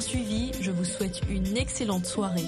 suivi. Je vous souhaite une excellente soirée.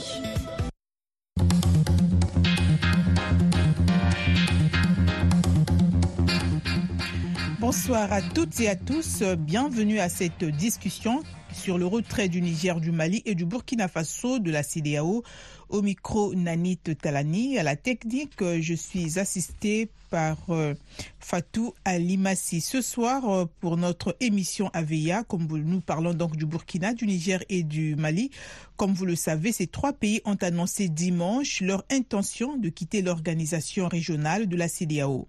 Bonsoir à toutes et à tous. Bienvenue à cette discussion sur le retrait du Niger, du Mali et du Burkina Faso de la CDAO. Au micro, Nanit Talani. À la technique, je suis assistée par euh, Fatou Alimassi. Ce soir, euh, pour notre émission AVEA, comme nous parlons donc du Burkina, du Niger et du Mali, comme vous le savez, ces trois pays ont annoncé dimanche leur intention de quitter l'organisation régionale de la CDAO.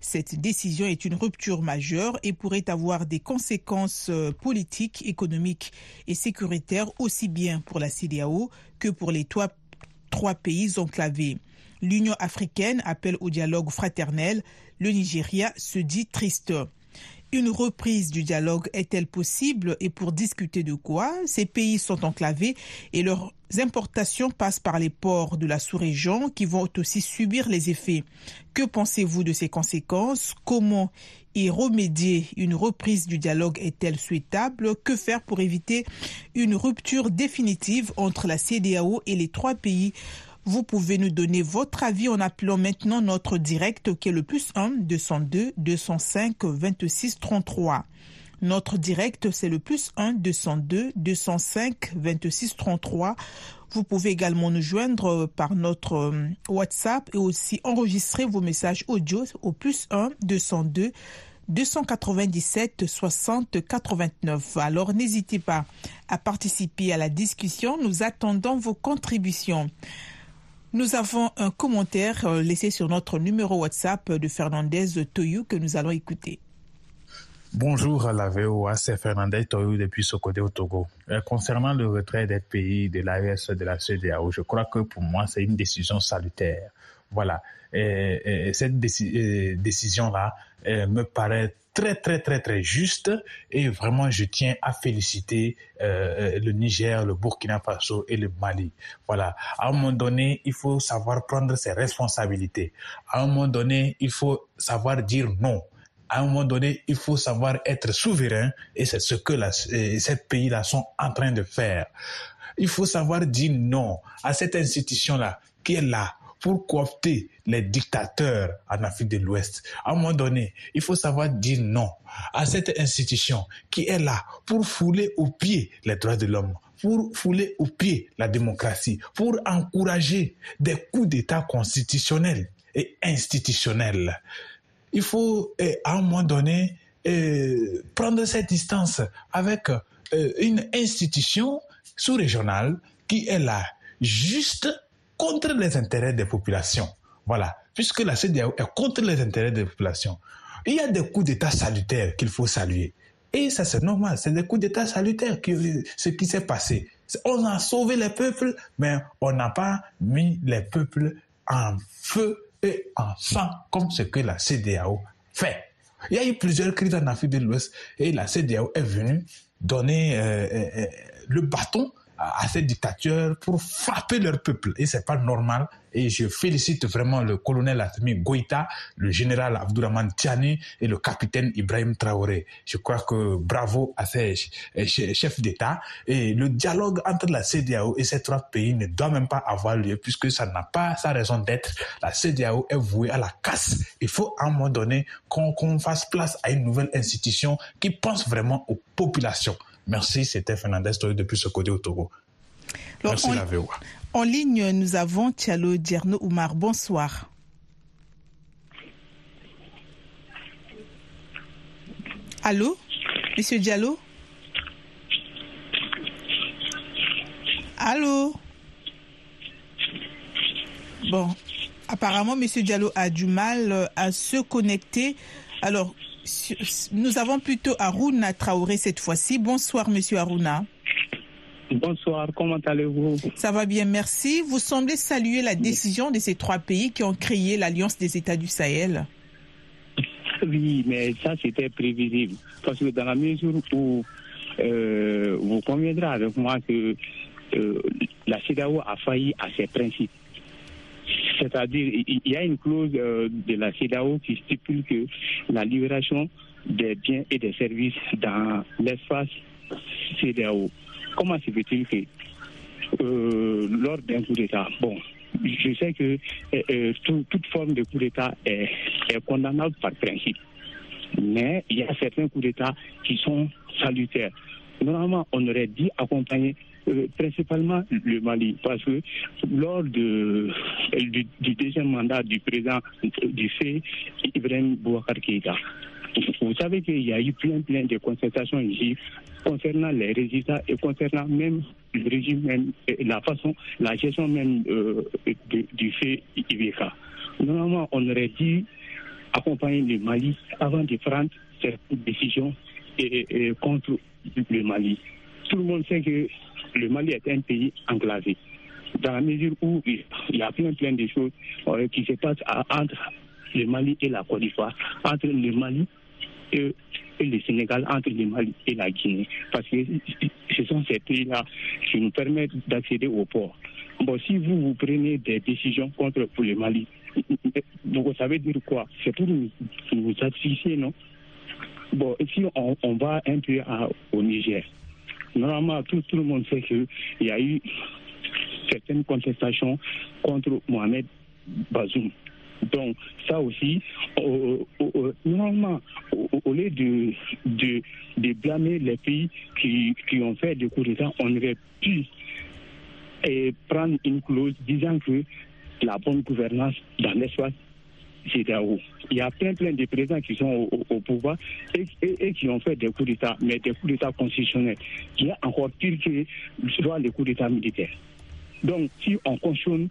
Cette décision est une rupture majeure et pourrait avoir des conséquences euh, politiques, économiques et sécuritaires aussi bien pour la CDAO que pour les trois, trois pays enclavés. L'Union africaine appelle au dialogue fraternel. Le Nigeria se dit triste. Une reprise du dialogue est-elle possible et pour discuter de quoi? Ces pays sont enclavés et leurs importations passent par les ports de la sous-région qui vont aussi subir les effets. Que pensez-vous de ces conséquences? Comment y remédier? Une reprise du dialogue est-elle souhaitable? Que faire pour éviter une rupture définitive entre la CDAO et les trois pays vous pouvez nous donner votre avis en appelant maintenant notre direct qui est le plus 1 202 205 26 33. Notre direct, c'est le plus 1 202 205 26 33. Vous pouvez également nous joindre par notre euh, WhatsApp et aussi enregistrer vos messages audio au plus 1 202 297 60 89. Alors n'hésitez pas à participer à la discussion. Nous attendons vos contributions. Nous avons un commentaire euh, laissé sur notre numéro WhatsApp de Fernandez Toyou que nous allons écouter. Bonjour à la VOA, c'est Fernandez Toyou depuis Sokodé au Togo. Euh, concernant le retrait des pays de l'AES de la CDAO, je crois que pour moi c'est une décision salutaire. Voilà, et, cette euh, décision-là me paraît très très très très juste et vraiment je tiens à féliciter euh, le Niger, le Burkina Faso et le Mali. Voilà, à un moment donné, il faut savoir prendre ses responsabilités. À un moment donné, il faut savoir dire non. À un moment donné, il faut savoir être souverain et c'est ce que ces pays-là sont en train de faire. Il faut savoir dire non à cette institution-là qui est là pour coopter les dictateurs en Afrique de l'Ouest. À un moment donné, il faut savoir dire non à cette institution qui est là pour fouler au pied les droits de l'homme, pour fouler au pied la démocratie, pour encourager des coups d'État constitutionnels et institutionnels. Il faut, eh, à un moment donné, eh, prendre cette distance avec eh, une institution sous-régionale qui est là juste contre les intérêts des populations. Voilà, puisque la CDAO est contre les intérêts des populations. Il y a des coups d'État salutaires qu'il faut saluer. Et ça, c'est normal. C'est des coups d'État salutaires, qui, ce qui s'est passé. On a sauvé les peuples, mais on n'a pas mis les peuples en feu et en sang, comme ce que la CDAO fait. Il y a eu plusieurs crises en Afrique de l'Ouest et la CDAO est venue donner euh, euh, euh, le bâton à ces dictateurs pour frapper leur peuple. Et c'est pas normal. Et je félicite vraiment le colonel Atmi Goïta, le général Abdourahman Tiani et le capitaine Ibrahim Traoré. Je crois que bravo à ces chefs d'État. Et le dialogue entre la CDAO et ces trois pays ne doit même pas avoir lieu puisque ça n'a pas sa raison d'être. La CDAO est vouée à la casse. Il faut à un moment donné qu'on fasse place à une nouvelle institution qui pense vraiment aux populations. Merci, c'était Fernandez depuis ce côté au Togo. Merci la VOA. En ligne, nous avons Tialo Dierno Oumar. Bonsoir. Allô? Monsieur Diallo? Allô? Bon, apparemment, Monsieur Diallo a du mal euh, à se connecter. Alors, nous avons plutôt Aruna Traoré cette fois-ci. Bonsoir, monsieur Aruna. Bonsoir, comment allez-vous? Ça va bien, merci. Vous semblez saluer la décision de ces trois pays qui ont créé l'Alliance des États du Sahel. Oui, mais ça c'était prévisible. Parce que dans la mesure où euh, vous conviendrez avec moi que euh, la CEDAO a failli à ses principes. C'est-à-dire, il y a une clause euh, de la CEDAO qui stipule que la libération des biens et des services dans l'espace CEDAO comment se fait-il que euh, lors d'un coup d'État, bon, je sais que euh, toute forme de coup d'État est, condamnable par principe. Mais il y a certains coups d'État qui sont salutaires. Normalement, on aurait dit accompagner principalement le Mali, parce que lors de, du, deuxième mandat du président du fait Ibrahim Bouakar Keïta, vous savez qu'il y a eu plein, plein de concertations ici concernant les résultats et concernant même le régime, même, la façon, la gestion même euh, du fait IBK. Normalement, on aurait dû accompagner le Mali avant de prendre cette décision et, contre le Mali. Tout le monde sait que le Mali est un pays enclavé. Dans la mesure où il y a plein, plein de choses euh, qui se passent entre le Mali et la Côte d'Ivoire, entre le Mali et, le Sénégal, entre le Mali et la Guinée. Parce que ce sont ces pays-là qui nous permettent d'accéder au port. Bon, si vous, prenez des décisions contre pour le Mali, donc ça veut dire quoi? C'est pour nous, nous non? Bon, si on, on, va un peu au Niger, normalement, tout, le monde sait qu'il y a eu certaines contestations contre Mohamed Bazoum. Donc, ça aussi, normalement, au, lieu de, de, blâmer les pays qui, qui ont fait des coups d'État, on aurait pu et prendre une clause disant que la bonne gouvernance dans l'espace Il y a plein, plein de présidents qui sont au, pouvoir et, qui ont fait des coups d'État, mais des coups d'État constitutionnels, qui est encore pire que soit les coups d'État militaires. Donc, si on cautionne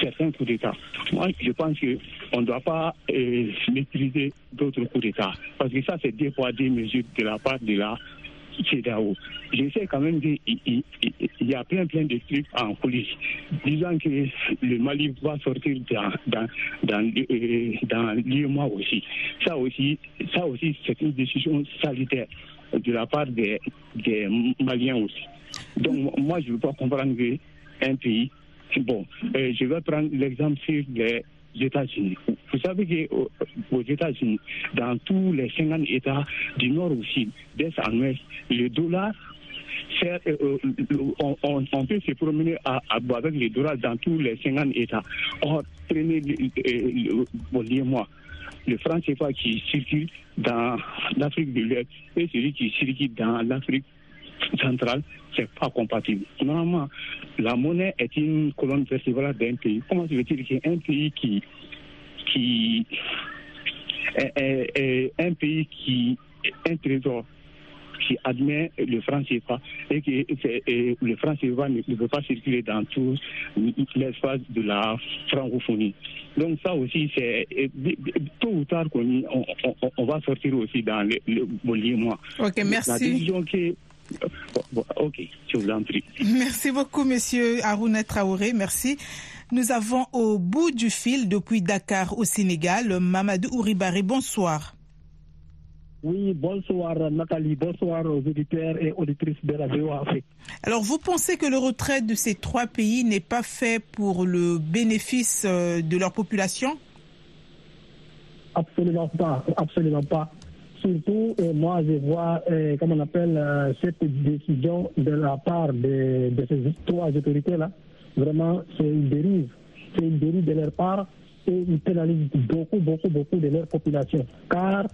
certains coups d'État, moi, je pense qu'on ne doit pas euh, maîtriser d'autres coups d'État. Parce que ça, c'est des fois des mesures de la part de la Je sais quand même qu'il y a plein, plein de trucs en police, disant que le Mali va sortir dans, dans, dans, euh, dans aussi. Ça aussi, ça aussi c'est une décision sanitaire de la part des, des Maliens aussi. Donc, moi, je ne veux pas comprendre que un pays. Bon, euh, je vais prendre l'exemple sur les États-Unis. Vous savez qu'aux États-Unis, dans tous les 50 États du nord au sud, d'est en ouest, le dollar euh, euh, on, peut se promener avec le dollar dans tous les 50 États. Or, prenez le, moi, le franc CFA qui circule dans l'Afrique de l'Est et celui qui circule dans l'Afrique centrale, c'est pas compatible. Normalement, la monnaie est une colonne vertébrale d'un pays. Comment se fait-il qu'un pays qui, qui est, un pays qui un trésor qui admet le franc CFA et que le franc CFA ne, ne, peut pas circuler dans tout l'espace de la francophonie. Donc ça aussi, c'est tôt ou tard qu'on on, va sortir aussi dans le, le mois. Ok, merci. La décision qui ok, je vous en prie. Merci beaucoup, monsieur Aruna Traoré. Merci. Nous avons au bout du fil, depuis Dakar au Sénégal, Mamadou Ouribari. Bonsoir. Oui, bonsoir Nathalie, bonsoir aux auditeurs et auditrices de la Afrique. Alors, vous pensez que le retrait de ces trois pays n'est pas fait pour le bénéfice euh, de leur population? Absolument pas, absolument pas surtout, euh, moi, je vois, euh, comment on appelle, euh, cette décision de la part de, ces trois autorités-là. Vraiment, c'est une dérive. C'est une dérive de leur part et ils pénalisent beaucoup, beaucoup, beaucoup de leur population. Car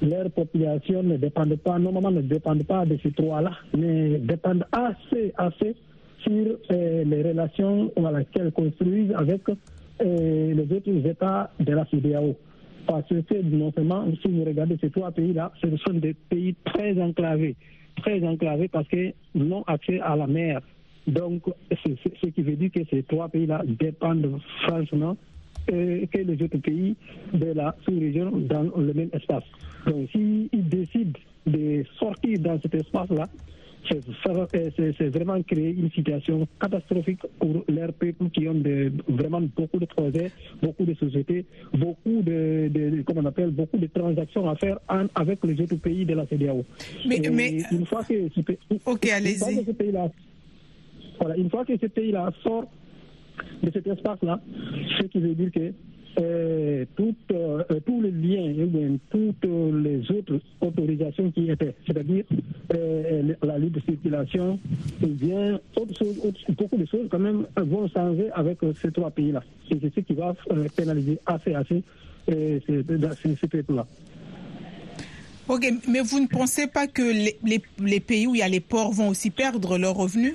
leur population ne dépend pas, normalement ne dépend pas de ces trois-là, mais dépendent assez, assez sur les relations qu'elles construisent avec les autres États de la CDAO. Parce que non seulement, si vous regardez ces trois pays-là, ce sont des pays très enclavés. Très enclavés parce qu'ils n'ont accès à la mer. Donc, ce qui veut dire que ces trois pays-là dépendent franchement euh, que les autres pays de la sous-région dans le même espace. Donc, s'ils décident de sortir dans cet espace-là, c'est vraiment créer une situation catastrophique pour leurs peuples qui ont vraiment beaucoup de projets, beaucoup de sociétés, beaucoup de, on appelle, beaucoup de transactions à faire avec les autres pays de la CDAO. Mais, une fois que ce, pays-là, voilà, fois que ce pays-là sort de cet espace-là, ce qui veut dire que euh, toutes, euh, tous les liens et bien toutes les autres autorisations qui étaient, c'est-à-dire euh, la libre circulation, et bien autres choses, autres, beaucoup de choses quand même vont changer avec ces trois pays-là. Et c'est ce qui va pénaliser assez, assez ces, ces peuples-là. Ok, mais vous ne pensez pas que les, les, pays où il y a les ports vont aussi perdre leurs revenus?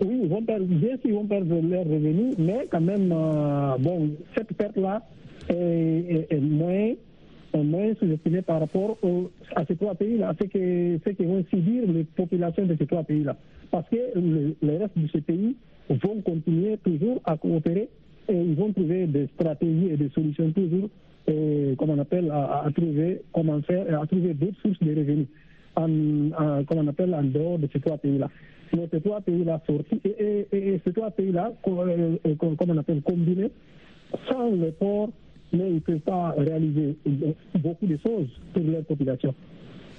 Oui, bien sûr, ils vont perdre leurs revenus, mais quand même, euh, bon, cette perte-là est, est, moins, moins sous-estimée par rapport au, à ces trois pays-là, ce que, ce que vont subir les populations de ces trois pays-là. Parce que le, le reste de ces pays vont continuer toujours à coopérer et ils vont trouver des stratégies et des solutions toujours et, comme on appelle, à, à, trouver comment faire, à trouver d'autres sources de revenus, en, en, comme on appelle, en dehors de ces trois pays-là. Mais ces trois pays-là sortis, et, et, et, ces trois pays-là, comme on appelle, combinés, sans le port, mais ils ne peuvent pas réaliser beaucoup de choses pour leur population.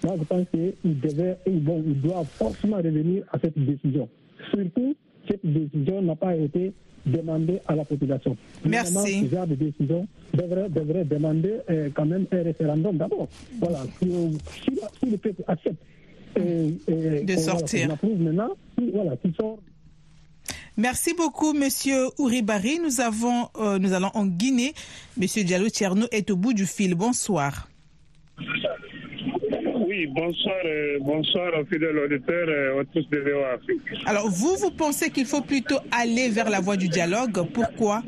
Moi, je pense qu'ils devaient, bon, ils doivent forcément revenir à cette décision. Surtout, cette décision n'a pas été demander à la population. Merci. Ce genre de décision devrait, devrait demander euh, quand même un référendum d'abord. Voilà. Si, si, si, le peuple accepte euh, euh, de sortir. Voilà, maintenant, voilà, qui sort. Merci beaucoup, Monsieur Ouribari. Nous avons, euh, nous allons en Guinée. Monsieur Diallo Tcherno est au bout du fil. Bonsoir. Oui, bonsoir, euh, bonsoir aux fidèles auditeurs et aux tous de VOA Afrique. Alors, vous, vous pensez qu'il faut plutôt aller vers la voie du dialogue Pourquoi?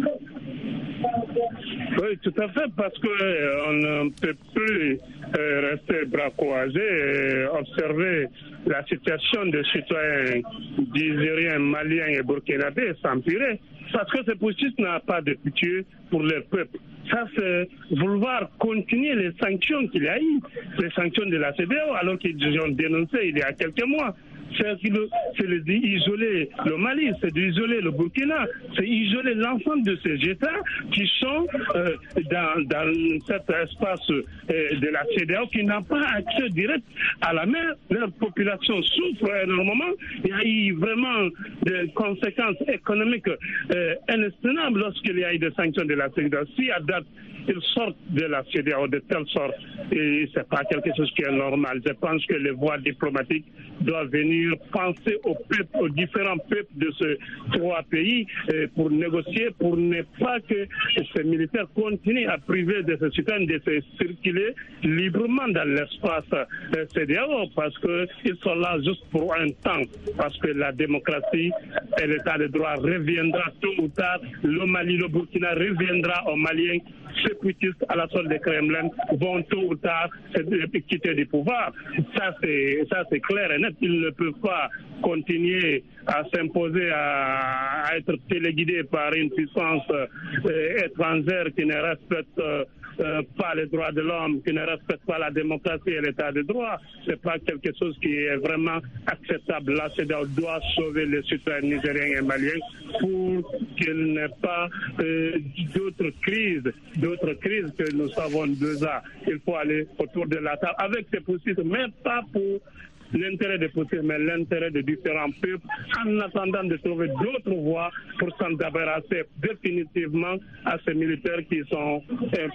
Oui, tout à fait, parce qu'on euh, ne peut plus euh, rester bras croisés et observer la situation des citoyens nigériens, maliens et burkinabés s'empirer. Parce que ce processus n'a pas de pitié pour le peuple. Ça, c'est vouloir continuer les sanctions qu'il y a eu, les sanctions de la CDO, alors qu'ils ont dénoncé il y a quelques mois. C'est d'isoler le Mali, c'est d'isoler le Burkina, c'est isoler l'ensemble de ces États qui sont euh, dans, dans, cet espace euh, de la CDAO qui n'ont pas accès direct à la mer. Leur population souffre énormément. Il y a eu vraiment des conséquences économiques euh, inestimables lorsqu'il y a eu des sanctions de la CDAO. Si à date, ils sortent de la CDAO de telle sorte et c'est pas quelque chose qui est normal. Je pense que les voies diplomatiques doivent venir penser aux différents peuples de ces trois pays pour négocier, pour ne pas que ces militaires continuent à priver de ces citoyens de se circuler librement dans l'espace CDAO parce qu'ils sont là juste pour un temps, parce que la démocratie et l'état de droit reviendra tôt ou tard. Le Mali, le Burkina reviendra aux Maliens séparatistes à la solde des Kremlin vont tôt ou tard quitter du pouvoir. Ça, c'est, ça, c'est clair et net. Ils ne peuvent pas continuer à s'imposer, à, à être téléguidés par une puissance euh, étrangère qui ne respecte euh, euh, pas les droits de l'homme, qui ne respecte pas la démocratie et l'état de droit. C'est pas quelque chose qui est vraiment acceptable. La CEDAW doit sauver les citoyens nigériens et maliens pour qu'il n'y ait pas euh, d'autres crises, d'autres crises que nous savons déjà. Il faut aller autour de la table avec ces possibles, mais pas pour l'intérêt des possibles, mais l'intérêt de différents peuples, en attendant de trouver d'autres voies pour s'en débarrasser définitivement à ces militaires qui sont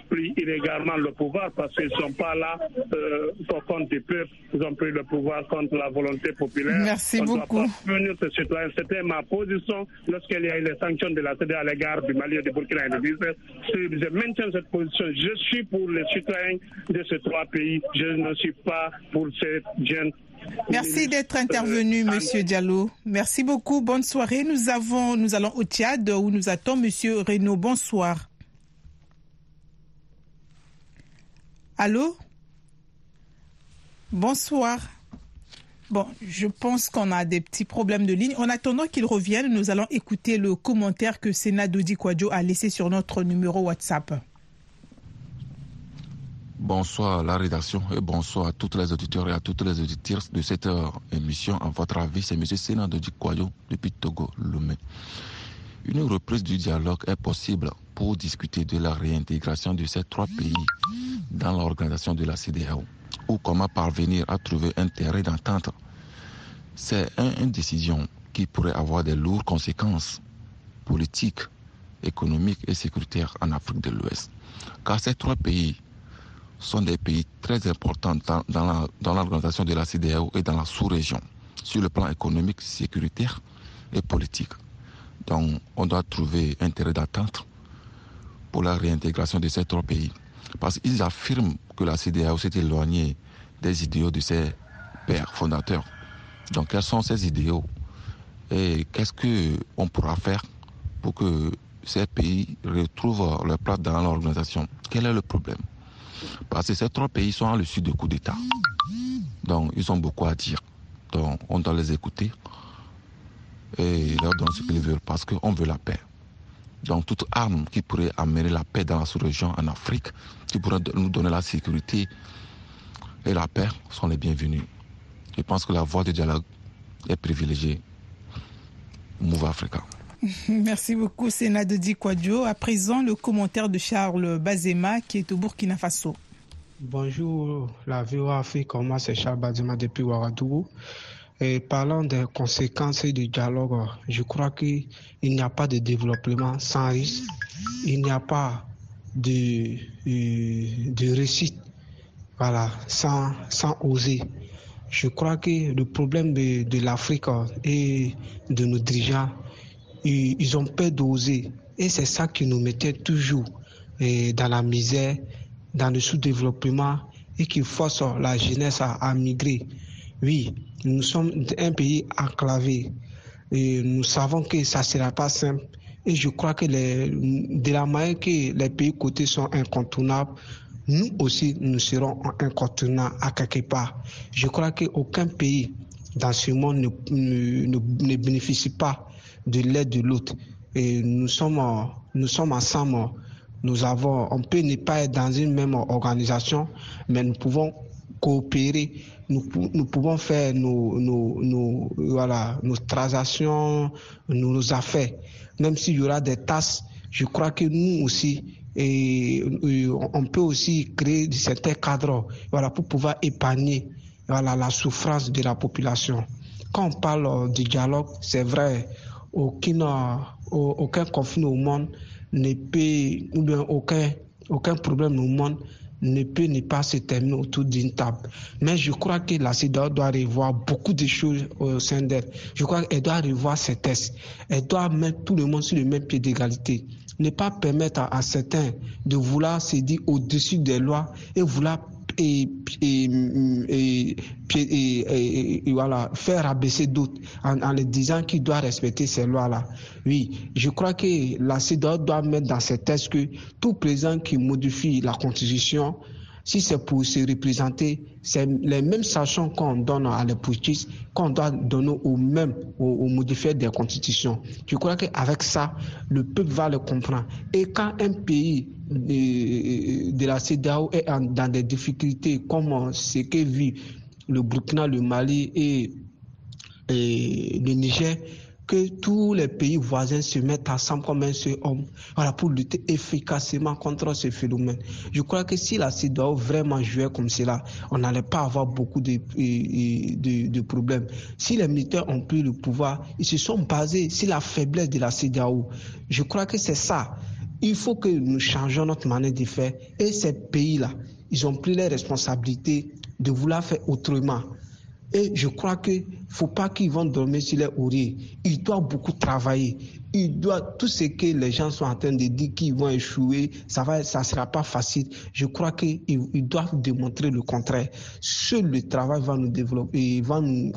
pris illégalement le pouvoir parce qu'ils ne sont pas là euh, pour compte du peuple, ils ont pris le pouvoir contre la volonté populaire. Merci On beaucoup. C'était ma position lorsqu'il y a eu les sanctions de la CDA à l'égard du Mali et du Burkina et de Niger. Je maintiens cette position. Je suis pour les citoyens de ces trois pays. Je ne suis pas pour ces jeunes Merci d'être intervenu, Monsieur Diallo. Merci beaucoup. Bonne soirée. Nous avons, nous allons au Tchad où nous attend Monsieur Renaud. Bonsoir. Allô? Bonsoir. Bon, je pense qu'on a des petits problèmes de ligne. En attendant qu'il revienne, nous allons écouter le commentaire que Sénat Dodi Kwadjo a laissé sur notre numéro WhatsApp. Bonsoir à la rédaction et bonsoir à toutes les auditeurs et à toutes les auditeurs de cette émission. En votre avis, c'est M. Sénat Dodi Kwadjo depuis Togo, Lomé. Une reprise du dialogue est possible pour discuter de la réintégration de ces trois pays dans l'organisation de la CDAO ou comment parvenir à trouver un terrain d'entente. C'est une décision qui pourrait avoir des lourdes conséquences politiques économique et sécuritaire en Afrique de l'Ouest. Car ces trois pays sont des pays très importants dans, l'organisation de la CDAO et dans la sous-région, sur le plan économique, sécuritaire et politique. Donc on doit trouver intérêt d'attente pour la réintégration de ces trois pays. Parce qu'ils affirment que la CDAO s'est éloignée des idéaux de ses pères fondateurs. Donc quels sont ces idéaux et qu'est-ce qu'on pourra faire pour que ces pays retrouvent leur place dans l'organisation? Quel est le problème? Parce que ces trois pays sont à l'issue de coups d'État. Donc ils ont beaucoup à dire. Donc on doit les écouter et leur donner ce qu'ils veulent parce qu'on veut la paix. Donc toute arme qui pourrait amener la paix dans la sous-région en Afrique, qui pourrait nous donner la sécurité et la paix sont les bienvenus. Je pense que la voie du dialogue est privilégiée Move Africa. Merci beaucoup, Sénat de Dikwadjo. À présent, le commentaire de Charles Bazema qui est au Burkina Faso. Bonjour, la VOA Afrique. Moi, c'est Charles Bazema depuis Ouagadougou. Parlant des conséquences du dialogue, je crois qu'il n'y a pas de développement sans risque. Il n'y a pas de, euh, de réussite voilà, sans, sans oser. Je crois que le problème de, de l'Afrique et de nos dirigeants, ils, ont peur d'oser. Et c'est ça qui nous mettait toujours eh, dans la misère, dans le sous-développement et qui force la jeunesse à, migrer. Oui, nous sommes un pays enclavé. Nous savons que ça ne sera pas simple. Et je crois que de la manière que les pays côtés sont incontournables, nous aussi, nous serons incontournables à quelque part. Je crois qu'aucun pays dans ce monde ne, ne, ne bénéficie pas de l'aide de l'autre. Et nous sommes, nous sommes ensemble. Nous avons, on peut ne pas être dans une même organisation, mais nous pouvons coopérer. Nous, nous pouvons faire nos, nos, voilà, nos transactions, nos affaires. Même s'il y aura des tasses, je crois que nous aussi, et, on peut aussi créer certains cadres voilà, pour pouvoir épargner voilà, la souffrance de la population. Quand on parle du dialogue, c'est vrai, aucun, conflit au monde ne peut, ou bien aucun, problème au monde ne peut ne pas se terminer autour d'une table. Mais je crois que la CEDAW doit revoir beaucoup de choses au sein d'elle. Je crois qu'elle doit revoir ses tests. Elle doit mettre tout le monde sur le même pied d'égalité ne pas permettre à, certains de vouloir se dire au-dessus des lois et vouloir et, et, et, voilà, faire abaisser d'autres en, en les disant qu'ils doivent respecter ces lois-là. Oui, je crois que la CEDAW doit mettre dans ses textes que tout président qui modifie la Constitution si c'est pour se représenter, c'est les mêmes sanctions qu'on donne à les qu'on doit donner aux mêmes, aux, modifiés des constitutions. Je crois qu'avec ça, le peuple va le comprendre. Et quand un pays de, de la CEDAO est dans des difficultés comme ce que vit le Burkina, le Mali et le Niger, que tous les pays voisins se mettent ensemble comme un seul homme voilà, pour lutter efficacement contre ce phénomène. Je crois que si la CEDAO vraiment jouait comme cela, on n'allait pas avoir beaucoup de, de, de, problèmes. Si les militaires ont pris le pouvoir, ils se sont basés sur la faiblesse de la CEDAO. Je crois que c'est ça. Il faut que nous changeons notre manière de faire. Et ces pays-là, ils ont pris les responsabilités de vouloir faire autrement. Et je crois qu'il ne faut pas qu'ils vont dormir sur les oreilles. Ils doivent beaucoup travailler. Ils doivent, tout ce que les gens sont en train de dire qu'ils vont échouer, ça ne ça sera pas facile. Je crois qu'ils ils doivent démontrer le contraire. Seul le travail va nous développer, va, nous,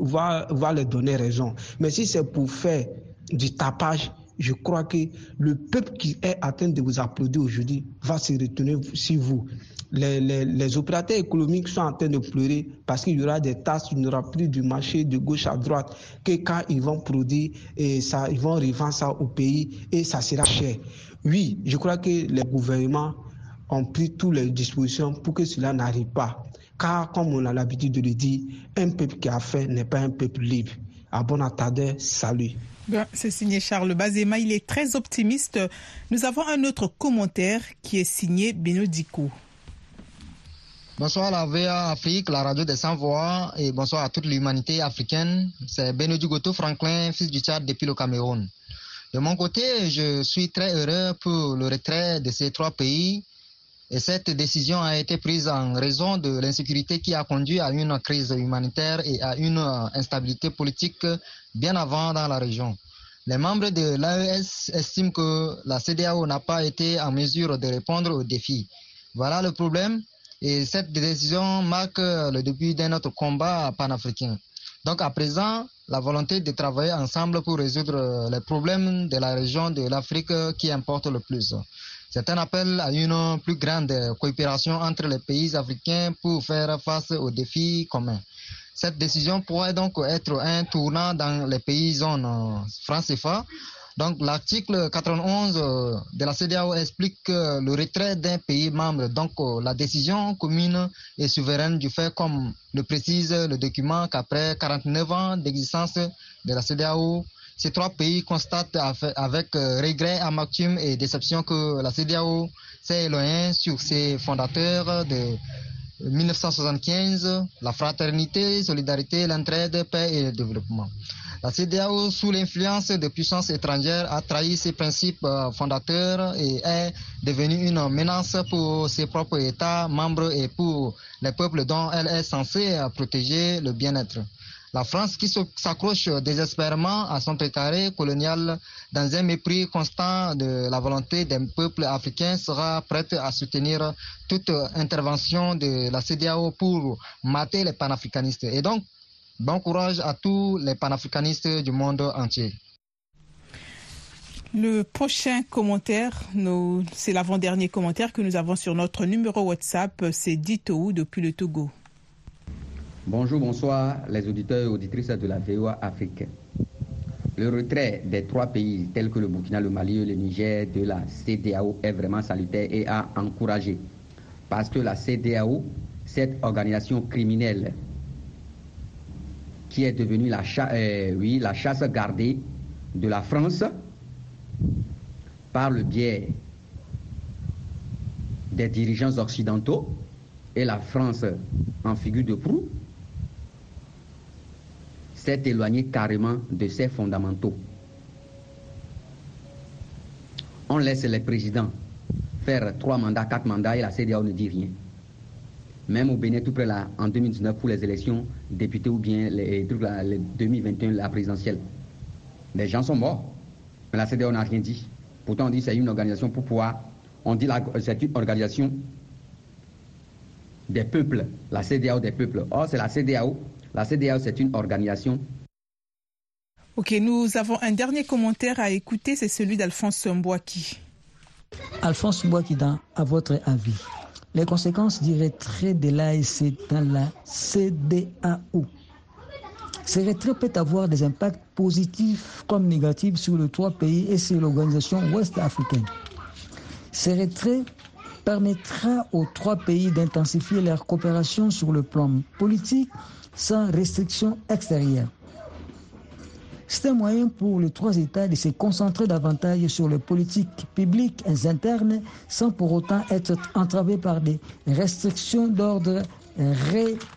va, va leur donner raison. Mais si c'est pour faire du tapage, je crois que le peuple qui est atteint de vous applaudir aujourd'hui va se retenir sur vous les, les, les, opérateurs économiques sont en train de pleurer parce qu'il y aura des tasses, il n'y aura plus du marché de gauche à droite, que quand ils vont produire, et ça, ils vont revendre ça au pays et ça sera cher. Oui, je crois que les gouvernements ont pris toutes les dispositions pour que cela n'arrive pas. Car, comme on a l'habitude de le dire, un peuple qui a faim n'est pas un peuple libre. À bon attendeur, salut. C'est signé Charles Bazema, il est très optimiste. Nous avons un autre commentaire qui est signé Benodico. Bonsoir à la VA Afrique, la radio des sans-voix, et bonsoir à toute l'humanité africaine. C'est Benoît Dugoto Franklin, fils du Tchad depuis le Cameroun. De mon côté, je suis très heureux pour le retrait de ces trois pays et cette décision a été prise en raison de l'insécurité qui a conduit à une crise humanitaire et à une instabilité politique bien avant dans la région. Les membres de l'AES estiment que la CDAO n'a pas été en mesure de répondre aux défis. Voilà le problème et cette décision marque le début d'un autre combat panafricain. Donc à présent, la volonté de travailler ensemble pour résoudre les problèmes de la région de l'Afrique qui importe le plus. C'est un appel à une plus grande coopération entre les pays africains pour faire face aux défis communs. Cette décision pourrait donc être un tournant dans les pays zones France Donc l'article 91 de la CDAO explique que le retrait d'un pays membre, donc la décision commune et souveraine du fait comme le précise le document qu'après 49 ans d'existence de la CDAO, ces trois pays constatent avec euh, regret, amertume et déception que la CDAO s'est éloignée sur ses fondateurs de 1975, la fraternité, solidarité, l'entraide, paix et le développement. La CDAO, sous l'influence de puissances étrangères, a trahi ses principes euh, fondateurs et est devenue une menace pour ses propres États membres et pour les peuples dont elle est censée protéger le bien-être. La France qui s'accroche désespérément à son précaré colonial dans un mépris constant de la volonté des peuples africains sera prête à soutenir toute intervention de la CDAO pour mater les panafricanistes. Et donc, bon courage à tous les panafricanistes du monde entier. Le prochain commentaire, c'est l'avant-dernier commentaire que nous avons sur notre numéro WhatsApp, c'est Dito depuis le Togo. Bonjour, bonsoir les auditeurs et auditrices de la VOA Afrique. Le retrait des trois pays tels que le Burkina, le Mali et le Niger de la CDAO est vraiment salutaire et à encourager. Parce que la CDAO, cette organisation criminelle qui est devenue la, euh, la chasse gardée de la France par le biais des dirigeants occidentaux et la France en figure de proue, s'est éloigné carrément de ses fondamentaux. On laisse les présidents faire trois mandats, quatre mandats et la CDAO ne dit rien. Même au Bénin, tout près là, en 2019, pour les élections députés ou bien les, trucs là, les 2021, la présidentielle, les gens sont morts. Mais la CDAO n'a rien dit. Pourtant, on dit que c'est une organisation pour pouvoir. On dit que c'est une organisation des peuples, la CDAO des peuples. Or, c'est la CDAO la CDAO, c'est une organisation. Ok, nous avons un dernier commentaire à écouter, c'est celui d'Alphonse Mbouaki. Alphonse Mbouaki, à votre avis, les conséquences du retrait de l'AEC dans la CDAO ce retrait peut avoir des impacts positifs comme négatifs sur les trois pays et sur l'organisation ouest africaine. Ce retrait permettra aux trois pays d'intensifier leur coopération sur le plan politique, sans restriction extérieure. C'est un moyen pour les trois États de se concentrer davantage sur les politiques publiques internes sans pour autant être entravés par des restrictions d'ordre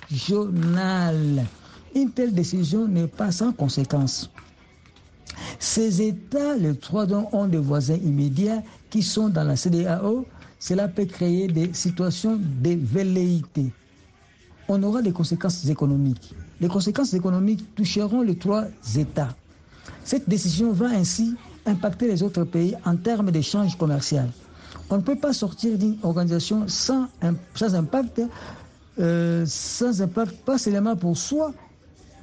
régional. Une telle décision n'est pas sans conséquence. Ces États, les trois dont ont des voisins immédiats qui sont dans la CDAO, cela peut créer des situations de velléité on aura des conséquences économiques. Les conséquences économiques toucheront les trois États. Cette décision va ainsi impacter les autres pays en termes d'échanges commerciaux. On ne peut pas sortir d'une organisation sans, impact, euh, sans impact, pas seulement pour soi,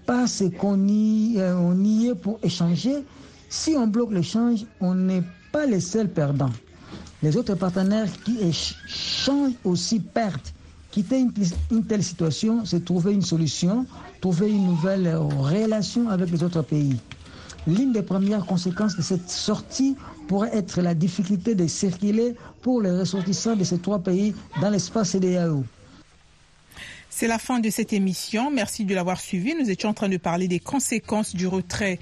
parce qu'on euh, y est pour échanger. Si on bloque l'échange, on n'est pas les seuls perdants. Les autres partenaires qui échangent aussi perdent. Quitter une, telle situation, c'est trouver une solution, trouver une nouvelle relation avec les autres pays. L'une des premières conséquences de cette sortie pourrait être la difficulté de circuler pour les ressortissants de ces trois pays dans l'espace CDAO. C'est la fin de cette émission. Merci de l'avoir suivi. Nous étions en train de parler des conséquences du retrait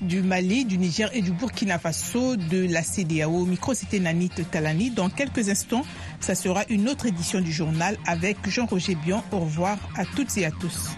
du Mali, du Niger et du Burkina Faso de la CDAO. micro, c'était Nanit Talani. Dans quelques instants, ça sera une autre édition du journal avec Jean-Roger Bion. Au revoir à toutes et à tous.